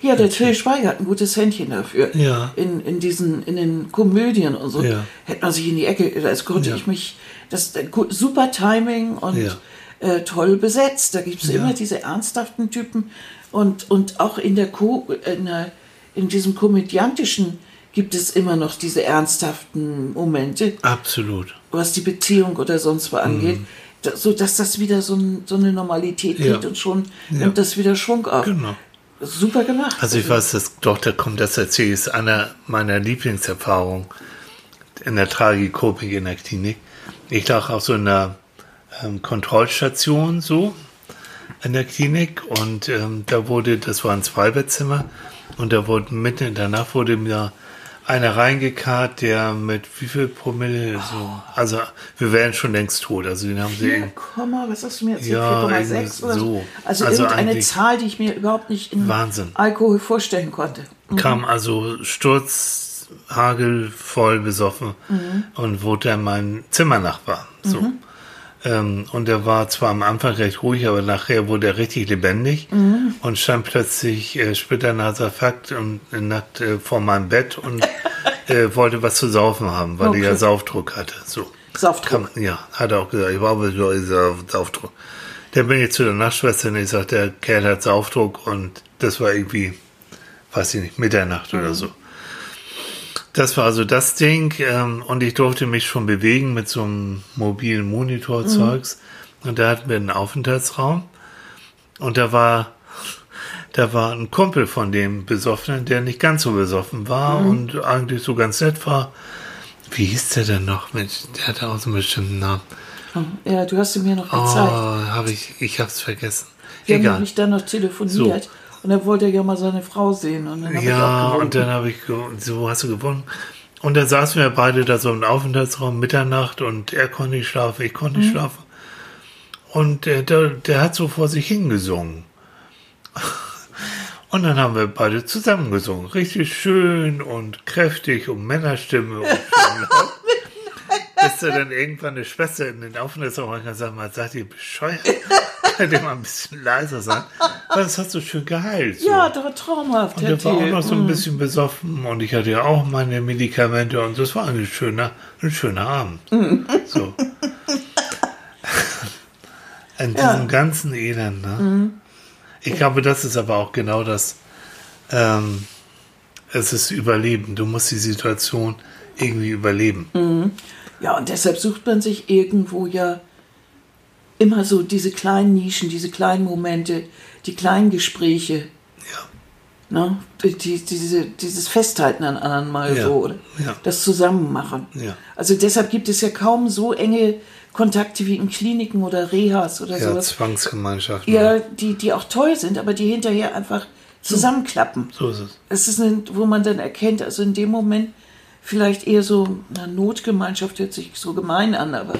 Ja, der Till Schweiger hat ein gutes Händchen dafür. Ja. In, in diesen, in den Komödien und so. Ja. Hätte man sich in die Ecke, das konnte Ja. ich mich, das super Timing und Ja. äh, toll besetzt. Da gibt es immer diese ernsthaften Typen und, und auch in der, Co in, der in diesem komödiantischen gibt es immer noch diese ernsthaften Momente, Absolut. was die Beziehung oder sonst was angeht, da, so dass das wieder so, so eine Normalität Mhm. Ja. kriegt und schon Ja. nimmt das wieder Schwung auf. Genau. Super gemacht. Also ich weiß, dass doch, da kommt das erzähle ich, ist einer meiner Lieblingserfahrungen in der Tragikomik in der Klinik. Ich lag auch so in einer ähm, Kontrollstation so in der Klinik und ähm, da wurde, das war ein Zweibettzimmer und da wurde mitten in der Nacht wurde mir einer reingekarrt, der mit wie viel Promille so, also wir wären schon längst tot, also den haben sie 4, was hast du mir erzählt? Ja, 4,6 irgendwie oder so? so. Also, Also irgendeine Zahl, die ich mir überhaupt nicht in Wahnsinn. Alkohol vorstellen konnte. kam also Sturz, Hagel, voll besoffen und wurde dann mein Zimmernachbar. So. Ähm, und er war zwar am Anfang recht ruhig, aber nachher wurde er richtig lebendig und stand plötzlich äh, splitternaser Fakt und äh, nackt äh, vor meinem Bett und äh, wollte was zu saufen haben, weil Okay. er ja Saufdruck hatte. So. Saufdruck. Kann, ja, hat er auch gesagt, ich brauche so Saufdruck. Dann bin ich zu der Nachtschwester und ich sagte, der Kerl hat Saufdruck und das war irgendwie, weiß ich nicht, Mitternacht oder so. Das war also das Ding ähm, und ich durfte mich schon bewegen mit so einem mobilen Monitor-Zeugs. Und da hatten wir einen Aufenthaltsraum und da war, da war ein Kumpel von dem Besoffenen, der nicht ganz so besoffen war und eigentlich so ganz nett war. Wie hieß der denn noch? Mensch, der hatte auch so einen bestimmten Namen. Ja, du hast sie mir noch Oh, gezeigt. habe ich, ich hab's vergessen. Wir haben Egal. nämlich dann noch telefoniert. Und er wollte ja mal seine Frau sehen. Und dann Ja, und dann habe ich, so hast du gewonnen. Und dann saßen wir beide da so im Aufenthaltsraum Mitternacht und er konnte nicht schlafen, ich konnte Mhm. nicht schlafen. Und der, der, der hat so vor sich hingesungen. Und dann haben wir beide zusammen gesungen. Richtig schön und kräftig und Männerstimme. Und laut. Bis da dann irgendwann eine Schwester in den Aufenthaltsraum hat gesagt, mal, seid ihr bescheuert? Könnt ihr mal ein bisschen leiser sein? Weil das hat so schön geheilt. So. Ja, das war traumhaft. Und Herr der war auch noch so ein Mm. bisschen besoffen und ich hatte ja auch meine Medikamente und das war ein schöner, ein schöner Abend. So. In Ja. diesem ganzen Elend, ne? Ich glaube, das ist aber auch genau das. Ähm, es ist Überleben. Du musst die Situation irgendwie überleben. Ja, und deshalb sucht man sich irgendwo ja immer so diese kleinen Nischen, diese kleinen Momente, die kleinen Gespräche, Ja. ne? die, die, diese, dieses Festhalten an anderen mal Ja, so, oder ja. das Zusammenmachen. Ja. Also deshalb gibt es ja kaum so enge Kontakte wie in Kliniken oder Rehas oder Ja, sowas. Zwangsgemeinschaften. Ja, die, die auch toll sind, aber die hinterher einfach zusammenklappen. So ist es. Es ist, ein, wo man dann erkennt, also in dem Moment vielleicht eher so, eine Notgemeinschaft hört sich so gemein an, aber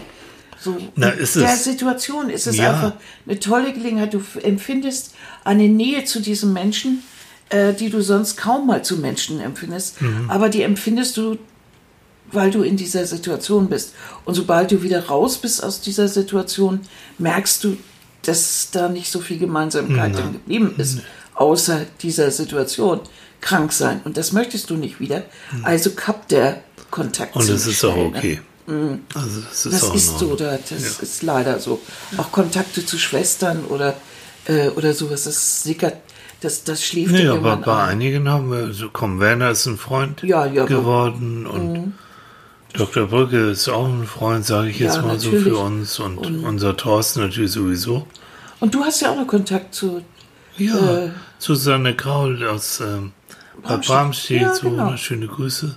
so Na, in ist der es. Situation ist es Ja. einfach eine tolle Gelegenheit. Du empfindest eine Nähe zu diesem Menschen, äh, die du sonst kaum mal zu Menschen empfindest, Mhm. aber die empfindest du, weil du in dieser Situation bist. Und sobald du wieder raus bist aus dieser Situation, merkst du, dass da nicht so viel Gemeinsamkeit geblieben ist, außer dieser Situation. Krank sein. Und das möchtest du nicht wieder. Also kappt der Kontakt Mhm. Und es ist auch ne? okay. Also das ist Das auch ist so, das ist leider so. Auch Kontakte zu Schwestern oder, äh, oder sowas, das sickert, das, das schläft Nee, aber bei ein. einigen haben wir, so komm, Werner ist ein Freund Ja, ja, aber- geworden und Dr. Brücke ist auch ein Freund, sage ich jetzt Ja, mal so natürlich. für uns und, unser Thorsten natürlich sowieso. Und du hast ja auch noch Kontakt zu, Ja, Äh, Susanne Kraul aus ähm, Bad Bramstedt. Ja, so genau. ne, schöne Grüße.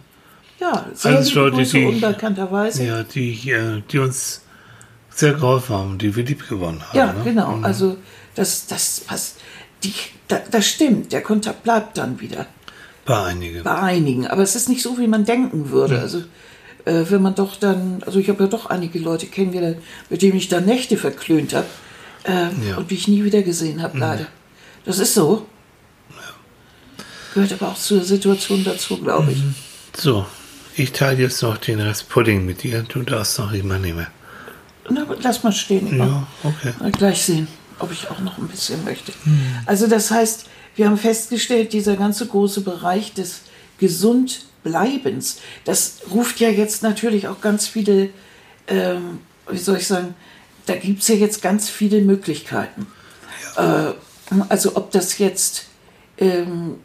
ja, sehr Alles Leute, Grüße, die- unbekannterweise. Ja, die, äh, die uns sehr geholfen haben, die wir lieb gewonnen haben. Ja, ne? genau. Mhm. Also das, das passt. Die, da, das stimmt. Der Kontakt bleibt dann wieder Bei einigen. bei einigen. Aber es ist nicht so, wie man denken würde. Mhm. Also äh, wenn man doch dann, also ich habe ja doch einige Leute kennengelernt, mit denen ich da Nächte verklönt habe äh, Ja. Mhm. und die ich nie wieder gesehen habe, leider. Das ist so. Gehört aber auch zur Situation dazu, glaube ich. Mhm. So, ich teile jetzt noch den Rest Pudding mit dir. Du darfst noch immer nehmen. Na, lass mal stehen. Ja, okay. Mal gleich sehen, ob ich auch noch ein bisschen möchte. Also das heißt, wir haben festgestellt, dieser ganze große Bereich des Gesundbleibens, das ruft ja jetzt natürlich auch ganz viele, ähm, wie soll ich sagen, da gibt es ja jetzt ganz viele Möglichkeiten. Äh, also ob das jetzt ähm,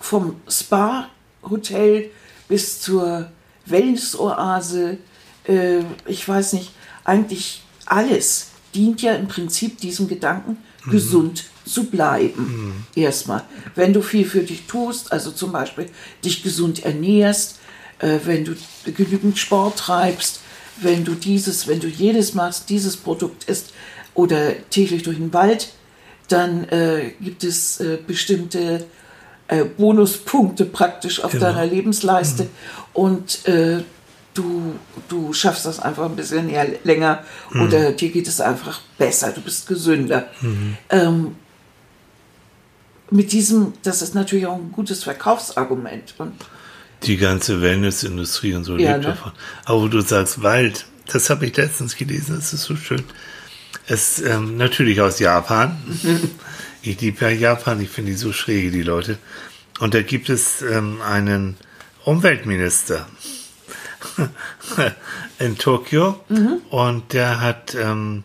vom Spa-Hotel bis zur Wellness-Oase, äh, ich weiß nicht, eigentlich alles dient ja im Prinzip diesem Gedanken, gesund zu bleiben. Erstmal. Wenn du viel für dich tust, also zum Beispiel dich gesund ernährst, äh, wenn du genügend Sport treibst, wenn du dieses, wenn du jedes machst, dieses Produkt isst oder täglich durch den Wald, dann äh, gibt es äh, bestimmte äh, Bonuspunkte praktisch auf Genau. deiner Lebensleiste und äh, du, du schaffst das einfach ein bisschen ja, länger oder dir geht es einfach besser, du bist gesünder. Ähm, mit diesem, das ist natürlich auch ein gutes Verkaufsargument. Und Die ganze Wellnessindustrie und so Ja, lebt ne? davon. Aber wo du sagst Wald, das habe ich letztens gelesen, das ist so schön. Es ähm, natürlich aus Japan. ich liebe ja Japan, ich finde die so schräge, die Leute. Und da gibt es ähm, einen Umweltminister in Tokio und der hat ähm,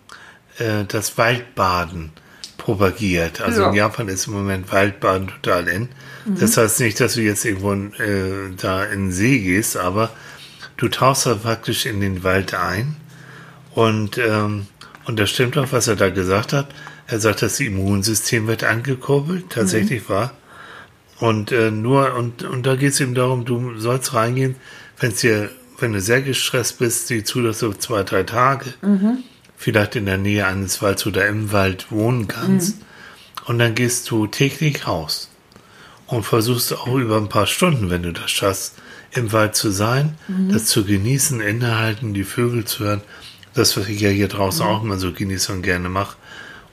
äh, das Waldbaden propagiert. Also Ja. in Japan ist im Moment Waldbaden total in. Das heißt nicht, dass du jetzt irgendwo äh, da in den See gehst, aber du tauchst da praktisch in den Wald ein und, ähm, und das stimmt auch, was er da gesagt hat. Er sagt, das Immunsystem wird angekurbelt, tatsächlich wahr. Und äh, nur, und, und da geht es eben darum, du sollst reingehen, wenn's dir, wenn du sehr gestresst bist, die Zulassung so zwei, drei Tage, vielleicht in der Nähe eines Walds oder im Wald wohnen kannst. Und dann gehst du täglich raus und versuchst auch über ein paar Stunden, wenn du das schaffst, im Wald zu sein, das zu genießen, innehalten, die Vögel zu hören, das, was ich ja hier draußen auch immer so genieße und gerne mache,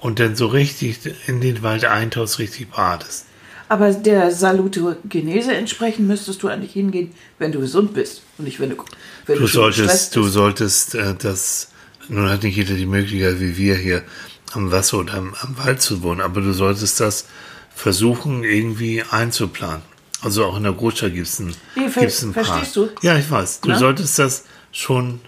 und dann so richtig in den Wald eintauchst, richtig badest. Aber der Salutogenese entsprechend müsstest du eigentlich hingehen, wenn du gesund bist und nicht wenn du, wenn Du gestresst solltest, du solltest äh, das, nun hat nicht jeder die Möglichkeit wie wir hier am Wasser oder am, am Wald zu wohnen, aber du solltest das versuchen irgendwie einzuplanen. Also auch in der Großstadt gibt es einen, Wie, ver- gibt's einen verstehst Park. du? Ja, ich weiß. Du Na? solltest das schon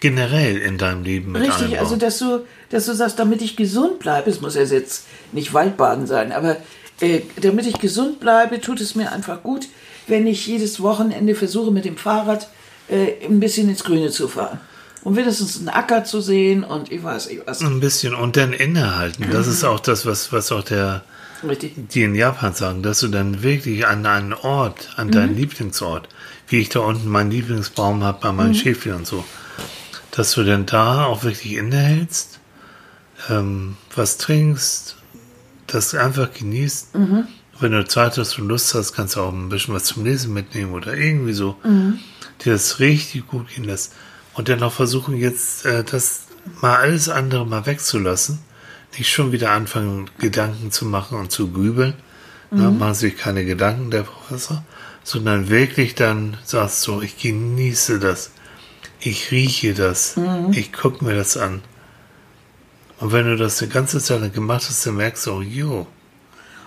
generell in deinem Leben mit Richtig, einbauen. also dass du, dass du sagst, damit ich gesund bleibe, es muss ja jetzt nicht Waldbaden sein, aber äh, damit ich gesund bleibe, tut es mir einfach gut, wenn ich jedes Wochenende versuche, mit dem Fahrrad äh, ein bisschen ins Grüne zu fahren. Und wenigstens einen Acker zu sehen und ich weiß nicht was. ein bisschen und dann innehalten. Das ist auch das, was, was auch der, Richtig. die in Japan sagen, dass du dann wirklich an einen Ort, an deinen Lieblingsort, wie ich da unten meinen Lieblingsbaum habe bei meinen Schäfchen und so, dass du dann da auch wirklich innehältst, ähm, was trinkst, das einfach genießt. Wenn du Zeit hast und Lust hast, kannst du auch ein bisschen was zum Lesen mitnehmen oder irgendwie so, dir das richtig gut gehen lässt. Und dann auch versuchen jetzt, äh, das mal alles andere mal wegzulassen. Nicht schon wieder anfangen, Gedanken zu machen und zu grübeln. Ne, machen sich keine Gedanken, der Professor, sondern wirklich dann sagst so, ich genieße das. Ich rieche das. Ich gucke mir das an. Und wenn du das die ganze Zeit lang gemacht hast, dann merkst du, oh, jo,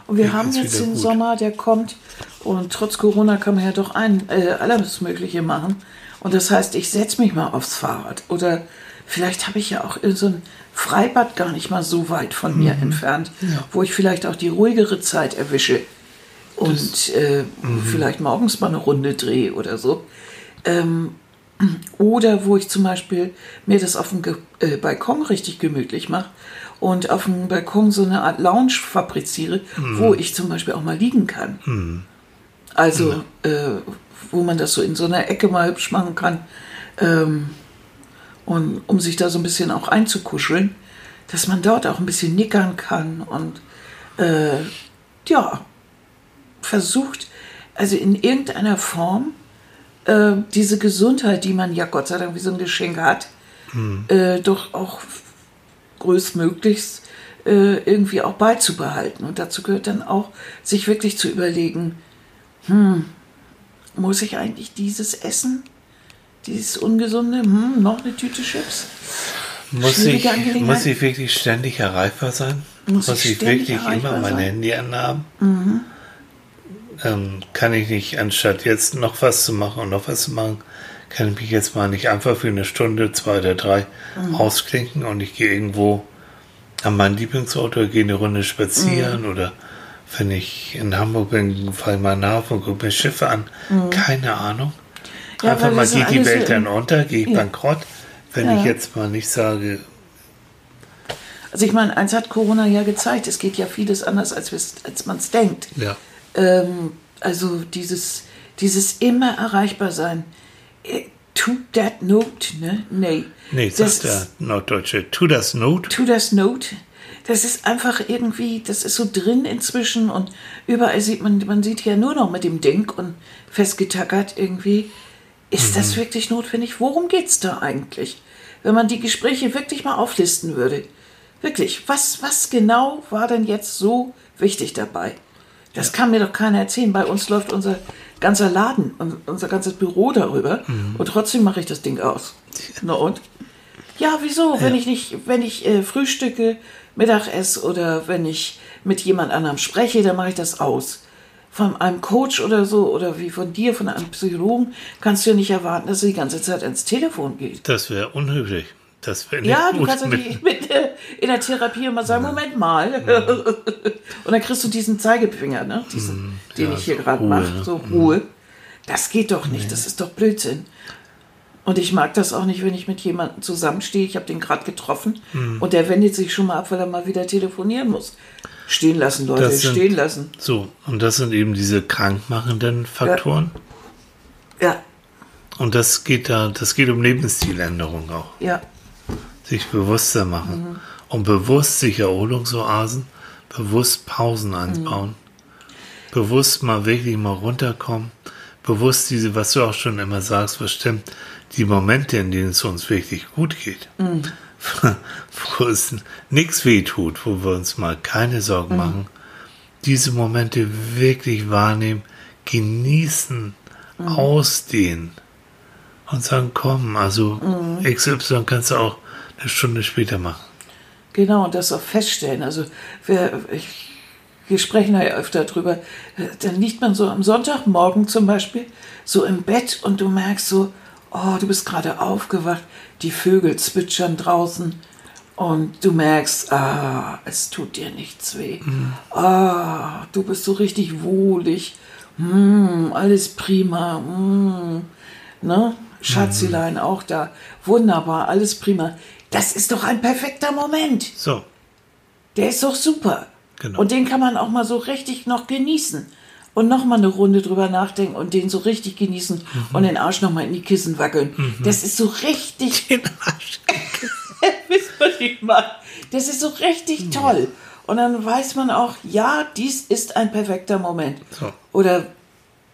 Und wir Mir haben jetzt den gut. Sommer, der kommt und trotz Corona kann man ja doch ein, äh, alles Mögliche machen. Und das heißt, ich setze mich mal aufs Fahrrad oder vielleicht habe ich ja auch so ein Freibad gar nicht mal so weit von mir Mhm. entfernt, wo ich vielleicht auch die ruhigere Zeit erwische und äh, Mhm. vielleicht morgens mal eine Runde drehe oder so. Ähm, oder wo ich zum Beispiel mir das auf dem Ge äh, Balkon richtig gemütlich mache und auf dem Balkon so eine Art Lounge fabriziere, wo ich zum Beispiel auch mal liegen kann. Also, äh, wo man das so in so einer Ecke mal hübsch machen kann, ähm, und um sich da so ein bisschen auch einzukuscheln, dass man dort auch ein bisschen nickern kann und äh, ja, versucht, also in irgendeiner Form äh, diese Gesundheit, die man ja Gott sei Dank wie so ein Geschenk hat, äh, doch auch größtmöglichst äh, irgendwie auch beizubehalten. Und dazu gehört dann auch, sich wirklich zu überlegen, hm, muss ich eigentlich dieses essen? Dieses Ungesunde? Hm, noch eine Tüte Chips? Muss ich, muss ich wirklich ständig erreichbar sein? Muss Muss, ich ich wirklich immer mein? Handy anhaben? Ähm, kann ich nicht, anstatt jetzt noch was zu machen und noch was zu machen, kann ich mich jetzt mal nicht einfach für eine Stunde, zwei oder drei Mhm. ausklinken und ich gehe irgendwo an meinen Lieblingsort oder gehe eine Runde spazieren Mhm. oder wenn ich in Hamburg bin, fahre ich mal nach und gucke mir Schiffe an. Keine Ahnung. Mhm. Ja, Einfach mal geht die alles so Welt dann unter, gehe ich Ja. bankrott. Wenn Ja. ich jetzt mal nicht sage, Also ich meine, eins hat Corona ja gezeigt, es geht ja vieles anders, als, als man es denkt. ja, Ähm, also dieses, dieses immer erreichbar sein. Äh, To that note, ne? Nee. nee, das sagt der Norddeutsche, tu das Not. To that note. Das ist einfach irgendwie, das ist so drin inzwischen und überall sieht man, man sieht ja nur noch mit dem Ding und festgetackert irgendwie. Ist das wirklich notwendig? Worum geht's da eigentlich? Wenn man die Gespräche wirklich mal auflisten würde. Wirklich, was, was genau war denn jetzt so wichtig dabei? Das kann mir doch keiner erzählen. Bei uns läuft unser ganzer Laden und unser ganzes Büro darüber und trotzdem mache ich das Ding aus. Na und? Ja, wieso? Wenn ich nicht, wenn ich äh, frühstücke, Mittag esse oder wenn ich mit jemand anderem spreche, dann mache ich das aus. Von einem Coach oder so oder wie von dir, von einem Psychologen, kannst du ja nicht erwarten, dass er die ganze Zeit ans Telefon geht. Das wäre unhöflich. Das Ja, du gut kannst mit- natürlich mit, äh, in der Therapie immer sagen, Moment mal. Und dann kriegst du diesen Zeigefinger, ne? diesen, den Mhm. ja, ich hier so gerade mache, so Ruhe. Das geht doch nicht, das ist doch Blödsinn. Und ich mag das auch nicht, wenn ich mit jemandem zusammenstehe. Ich habe den gerade getroffen Mhm. und der wendet sich schon mal ab, weil er mal wieder telefonieren muss. Stehen lassen, Leute, sind- stehen lassen. So, und das sind eben diese krankmachenden Faktoren. Ja, Und das geht da, das geht um Lebensstiländerung auch. ja, Sich bewusster machen. Mhm. Und bewusst sich Erholungsoasen, bewusst Pausen Mhm. einbauen. Bewusst mal wirklich mal runterkommen. Bewusst diese, was du auch schon immer sagst, was stimmt, die Momente, in denen es uns wirklich gut geht. Mhm. wo es nichts weh tut, wo wir uns mal keine Mhm. Sorgen machen. Diese Momente wirklich wahrnehmen, genießen, Mhm. ausdehnen und sagen, komm, also Mhm. XY kannst du auch eine Stunde später machen. Genau, und das auch feststellen. Also wir, ich, wir sprechen ja öfter drüber. Äh, Dann liegt man so am Sonntagmorgen zum Beispiel so im Bett und du merkst so, oh, du bist gerade aufgewacht, die Vögel zwitschern draußen und du merkst, ah, es tut dir nichts weh. Ah, du bist so richtig wohlig. Hm, alles prima. Hm, ne? Schatzilein auch da. Wunderbar, alles prima. Das ist doch ein perfekter Moment. So, Der ist doch super. Genau. Und den kann man auch mal so richtig noch genießen. Und noch mal eine Runde drüber nachdenken und den so richtig genießen Mhm. und den Arsch noch mal in die Kissen wackeln. Das ist so richtig, den Arsch. Das ist so richtig toll. Und dann weiß man auch, ja, dies ist ein perfekter Moment. So. Oder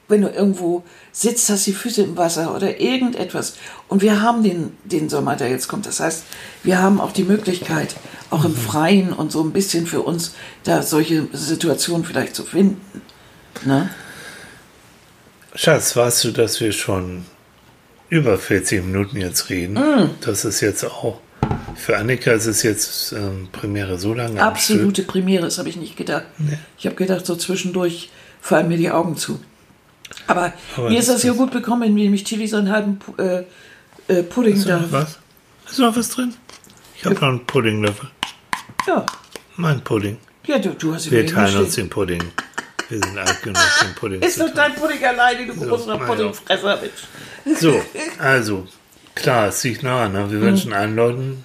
wenn du irgendwo sitzt, hast die Füße im Wasser oder irgendetwas. Und wir haben den, den Sommer, der jetzt kommt. Das heißt, wir haben auch die Möglichkeit, auch im Freien und so ein bisschen für uns da solche Situationen vielleicht zu finden. Ne? Schatz, weißt du, dass wir schon über 40 Minuten jetzt reden? Mm. Das ist jetzt auch, für Annika ist es jetzt ähm, Premiere so lange. Absolute Premiere, das habe ich nicht gedacht. Ich habe gedacht, so zwischendurch fallen mir die Augen zu. Aber, Aber mir ist das das ja gut bekommen, indem ich Tilly so einen halben äh, äh, Pudding Stück. da. Ist noch was? Ist noch was drin? Ich habe noch einen Puddinglöffel. Ja, Mein Pudding. ja du, du hast ihn Wir teilen uns den Pudding. Wir sind alt genug, den Pudding Ist doch dein Pudding alleine, du großer na ja. Puddingfresser, Mensch. So, also, klar, es liegt nah. Ne? Wir wünschen allen Leuten,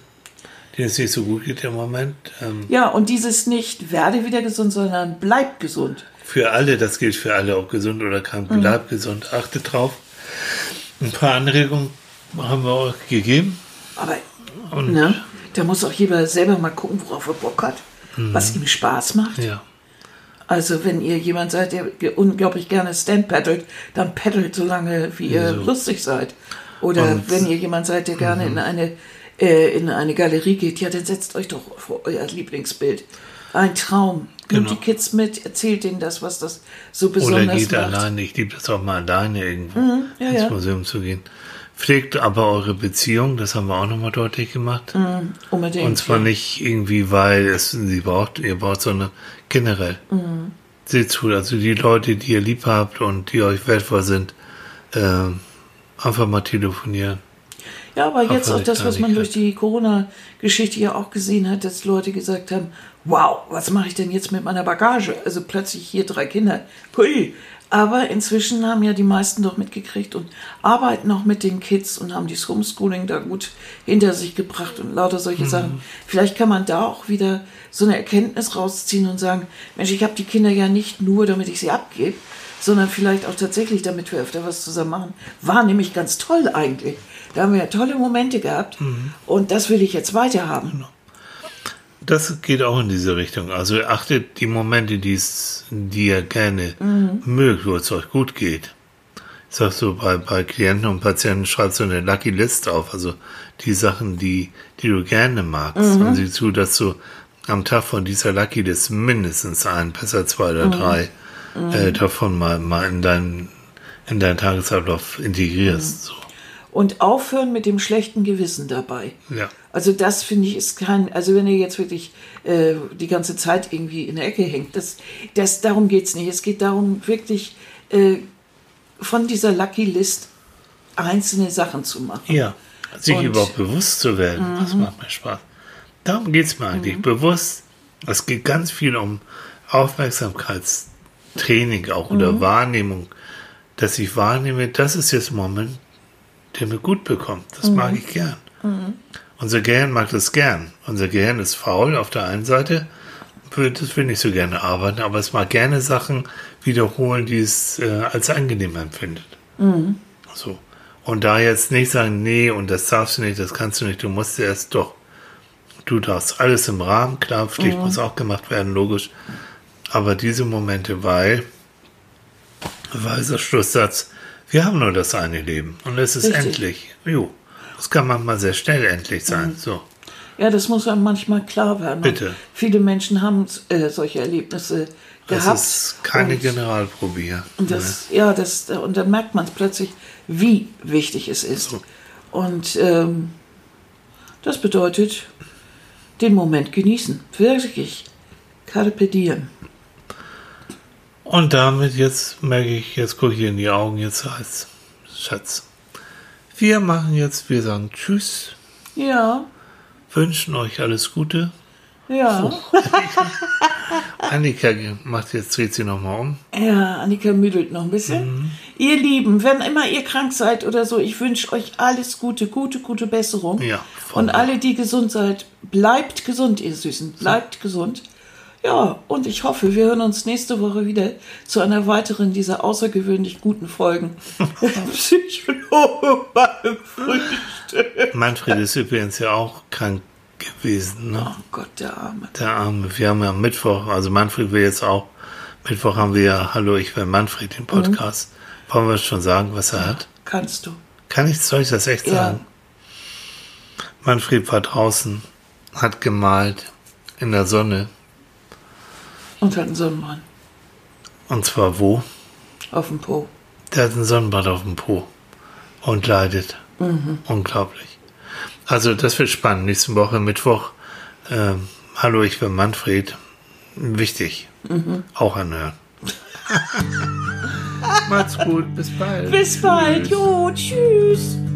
denen es nicht so gut geht im Moment, ähm, Ja, und dieses nicht werde wieder gesund, sondern bleib gesund. Für alle, das gilt für alle, ob gesund oder krank, bleibt gesund, achtet drauf. Ein paar Anregungen haben wir euch gegeben. Aber Und ne, da muss auch jeder selber mal gucken, worauf er Bock hat, was ihm Spaß macht. ja, Also wenn ihr jemand seid, der unglaublich gerne Stand paddelt, dann paddelt so lange, wie ihr So. lustig seid. Oder Und- wenn ihr jemand seid, der gerne in eine äh, in eine Galerie geht, ja, dann setzt euch doch vor euer Lieblingsbild. Ein Traum. Nimmt Genau. die Kids mit, erzählt denen das, was das so oder besonders geht macht. alleine. Ich liebe das auch mal alleine irgendwo ja, ins ja. Museum zu gehen. Pflegt aber eure Beziehung, das haben wir auch nochmal deutlich gemacht. Unbedingt. Und zwar ja. nicht irgendwie, weil es sie braucht, ihr braucht, sondern generell. Mhm. Seht zu, also die Leute, die ihr lieb habt und die euch wertvoll sind, ähm, einfach mal telefonieren. Ja, aber jetzt Auf auch das, was man durch die Corona-Geschichte ja auch gesehen hat, dass Leute gesagt haben, wow, was mache ich denn jetzt mit meiner Bagage? Also plötzlich hier drei Kinder. Hui. Aber inzwischen haben ja die meisten doch mitgekriegt und arbeiten auch mit den Kids und haben dieses Homeschooling da gut hinter sich gebracht und lauter solche Sachen. Vielleicht kann man da auch wieder so eine Erkenntnis rausziehen und sagen, Mensch, ich habe die Kinder ja nicht nur, damit ich sie abgebe, sondern vielleicht auch tatsächlich, damit wir öfter was zusammen machen. War nämlich ganz toll eigentlich. Da haben wir ja tolle Momente gehabt und das will ich jetzt weiter haben. Das geht auch in diese Richtung. Also achtet die Momente, die's, die ihr gerne Mhm. mögt, wo es euch gut geht. Ich sag so, bei, bei Klienten und Patienten schreibt so eine Lucky List auf. Also die Sachen, die, die du gerne magst. Mhm. Und sieh zu, dass du am Tag von dieser Lucky List mindestens ein, besser zwei Mhm. oder drei äh, davon mal, mal in deinen in deinen Tagesablauf integrierst. So. Und aufhören mit dem schlechten Gewissen dabei. Ja. Also das finde ich ist kein, also wenn ihr jetzt wirklich äh, die ganze Zeit irgendwie in der Ecke hängt, das, das darum geht's nicht. Es geht darum, wirklich äh, von dieser Lucky List einzelne Sachen zu machen. Ja, Sich Und- Mhm. überhaupt bewusst zu werden, das macht mir Spaß. Darum geht es mir eigentlich. Bewusst. Es geht ganz viel um Aufmerksamkeitstraining auch oder Mhm. Wahrnehmung, dass ich wahrnehme, das ist jetzt ein Moment, der mir gut bekommt. Das Mhm. mag ich gern. Unser Gehirn mag das gern. Unser Gehirn ist faul auf der einen Seite, das will nicht so gerne arbeiten, aber es mag gerne Sachen wiederholen, die es äh, als angenehm empfindet. So. Und da jetzt nicht sagen, nee, und das darfst du nicht, das kannst du nicht, du musst erst doch. Du darfst alles im Rahmen, klar, Pflicht muss auch gemacht werden, logisch. Aber diese Momente, weil, weiser Schlusssatz, wir haben nur das eine Leben und es ist Richtig. endlich. Jo. Das kann manchmal sehr schnell endlich sein. So. Ja, das muss einem manchmal klar werden. Und Bitte. Viele Menschen haben äh, solche Erlebnisse Das gehabt. ist keine und, Generalprobe hier. und das, ja, das, und dann merkt man plötzlich, wie wichtig es ist. So. Und ähm, das bedeutet, den Moment genießen. Wirklich. Carpe diem. Und damit jetzt merke ich, jetzt gucke ich in die Augen, jetzt als Schatz. Wir machen jetzt, wir sagen Tschüss, Ja, wünschen euch alles Gute. ja. Annika macht jetzt, dreht sie nochmal um. Ja, Annika müdelt noch ein bisschen. Ihr Lieben, wenn immer ihr krank seid oder so, ich wünsche euch alles Gute, gute, gute Besserung. Ja. Und alle, die gesund seid, bleibt gesund, ihr Süßen. Bleibt gesund. Ja, und ich hoffe, wir hören uns nächste Woche wieder zu einer weiteren dieser außergewöhnlich guten Folgen. Psychologe beim Frühstück. Manfred ist übrigens ja auch krank gewesen, ne? Oh Gott, der Arme. Der Arme. Wir haben ja am Mittwoch, also Manfred will jetzt auch, Mittwoch haben wir ja Hallo, ich bin Manfred, den Podcast. Wollen wir schon sagen, was er hat? Kannst du. Kann ich, soll ich das echt Ja. sagen? Manfred war draußen, hat gemalt in der Sonne. Und hat einen Sonnenbrand Und zwar wo? auf dem Po. Der hat einen Sonnenbrand auf dem Po und leidet. Unglaublich. Also das wird spannend. Nächste Woche Mittwoch. Ähm, Hallo, ich bin Manfred. Wichtig. Auch anhören. Macht's gut. Bis bald. Bis bald. Jo, tschüss. Tschüss.